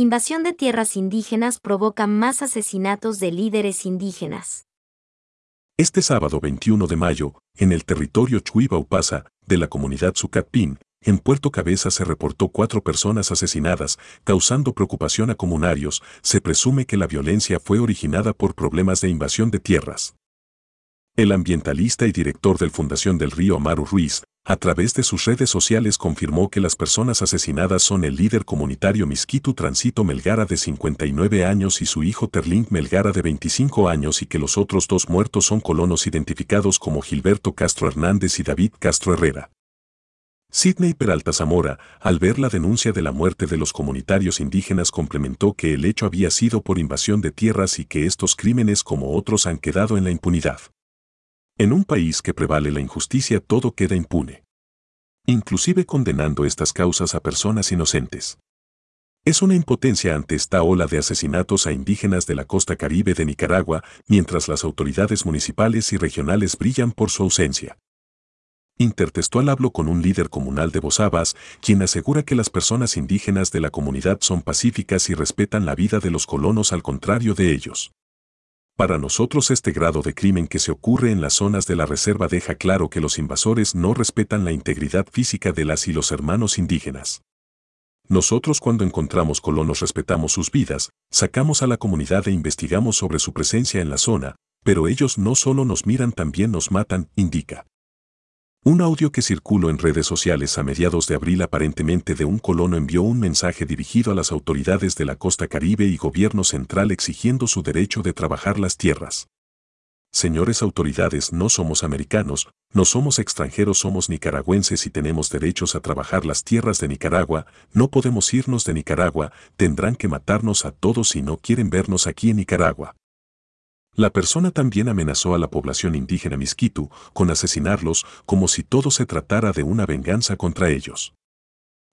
Invasión de tierras indígenas provoca más asesinatos de líderes indígenas. Este sábado 21 de mayo, en el territorio Chuibaupasa, de la comunidad Sucatpín, en Puerto Cabeza se reportó cuatro personas asesinadas, causando preocupación a comunarios. Se presume que la violencia fue originada por problemas de invasión de tierras. El ambientalista y director del Fundación del Río Amaru Ruiz, a través de sus redes sociales confirmó que las personas asesinadas son el líder comunitario Misquitu Transito Melgara de 59 años y su hijo Terlink Melgara de 25 años y que los otros dos muertos son colonos identificados como Gilberto Castro Hernández y David Castro Herrera. Sidney Peralta Zamora, al ver la denuncia de la muerte de los comunitarios indígenas, complementó que el hecho había sido por invasión de tierras y que estos crímenes como otros han quedado en la impunidad. En un país que prevale la injusticia todo queda impune. Inclusive condenando estas causas a personas inocentes. Es una impotencia ante esta ola de asesinatos a indígenas de la costa caribe de Nicaragua, mientras las autoridades municipales y regionales brillan por su ausencia. Intertextual hablo con un líder comunal de Bozabas, quien asegura que las personas indígenas de la comunidad son pacíficas y respetan la vida de los colonos al contrario de ellos. Para nosotros este grado de crimen que se ocurre en las zonas de la reserva deja claro que los invasores no respetan la integridad física de las y los hermanos indígenas. Nosotros cuando encontramos colonos respetamos sus vidas, sacamos a la comunidad e investigamos sobre su presencia en la zona, pero ellos no solo nos miran también nos matan, indica. Un audio que circuló en redes sociales a mediados de abril aparentemente de un colono envió un mensaje dirigido a las autoridades de la costa caribe y gobierno central exigiendo su derecho de trabajar las tierras. Señores autoridades, no somos americanos, no somos extranjeros, somos nicaragüenses y tenemos derechos a trabajar las tierras de Nicaragua, no podemos irnos de Nicaragua, tendrán que matarnos a todos si no quieren vernos aquí en Nicaragua. La persona también amenazó a la población indígena Misquitu con asesinarlos como si todo se tratara de una venganza contra ellos.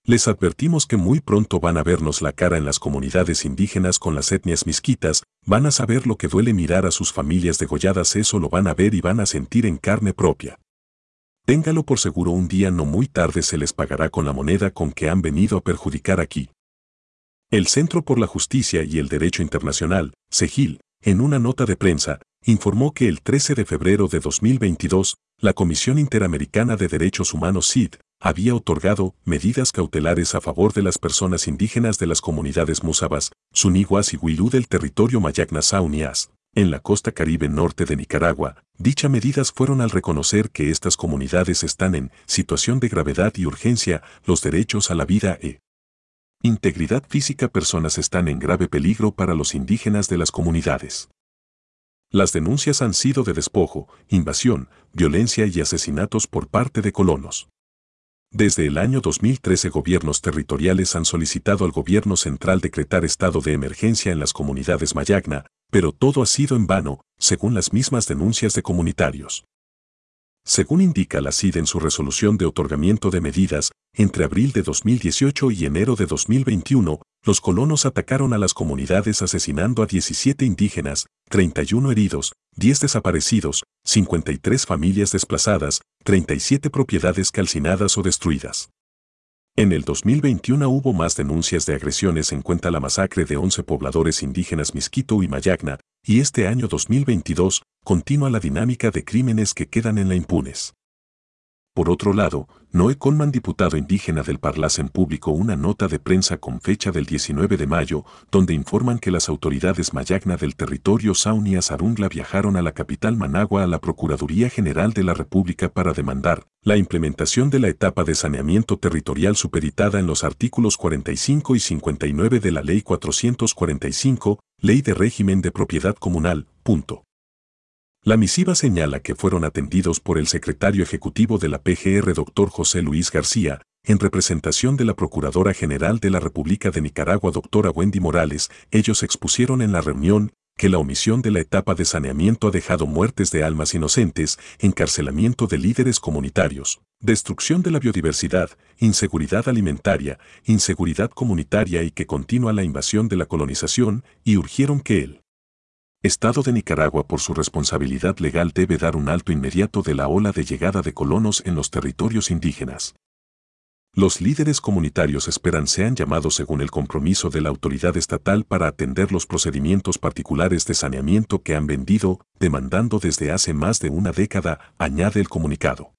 Les advertimos que muy pronto van a vernos la cara en las comunidades indígenas con las etnias misquitas, van a saber lo que duele mirar a sus familias degolladas, eso lo van a ver y van a sentir en carne propia. Téngalo por seguro un día no muy tarde se les pagará con la moneda con que han venido a perjudicar aquí. El Centro por la Justicia y el Derecho Internacional, CEGIL, en una nota de prensa, informó que el 13 de febrero de 2022, la Comisión Interamericana de Derechos Humanos CID había otorgado medidas cautelares a favor de las personas indígenas de las comunidades musabas, suniguas y huilú del territorio Mayagna Saunias, en la costa caribe norte de Nicaragua. Dichas medidas fueron al reconocer que estas comunidades están en situación de gravedad y urgencia, los derechos a la vida e integridad física personas están en grave peligro para los indígenas de las comunidades. Las denuncias han sido de despojo, invasión, violencia y asesinatos por parte de colonos. Desde el año 2013 gobiernos territoriales han solicitado al gobierno central decretar estado de emergencia en las comunidades Mayagna, pero todo ha sido en vano, según las mismas denuncias de comunitarios. Según indica la CID en su resolución de otorgamiento de medidas, entre abril de 2018 y enero de 2021, los colonos atacaron a las comunidades asesinando a 17 indígenas, 31 heridos, 10 desaparecidos, 53 familias desplazadas, 37 propiedades calcinadas o destruidas. En el 2021 hubo más denuncias de agresiones en cuenta la masacre de 11 pobladores indígenas Misquito y Mayagna, y este año 2022 continúa la dinámica de crímenes que quedan en la impunes. Por otro lado, Noé Conman, diputado indígena del Parlacen, publicó una nota de prensa con fecha del 19 de mayo, donde informan que las autoridades mayagna del territorio Saunia Sarungla viajaron a la capital Managua a la Procuraduría General de la República para demandar la implementación de la etapa de saneamiento territorial supeditada en los artículos 45 y 59 de la Ley 445, Ley de Régimen de Propiedad Comunal, punto. La misiva señala que fueron atendidos por el secretario ejecutivo de la PGR, doctor José Luis García, en representación de la Procuradora General de la República de Nicaragua, doctora Wendy Morales. Ellos expusieron en la reunión que la omisión de la etapa de saneamiento ha dejado muertes de almas inocentes, encarcelamiento de líderes comunitarios, destrucción de la biodiversidad, inseguridad alimentaria, inseguridad comunitaria y que continúa la invasión de la colonización, y urgieron que el Estado de Nicaragua por su responsabilidad legal debe dar un alto inmediato de la ola de llegada de colonos en los territorios indígenas. Los líderes comunitarios esperan sean llamados según el compromiso de la autoridad estatal para atender los procedimientos particulares de saneamiento que han vendido, demandando desde hace más de una década, añade el comunicado.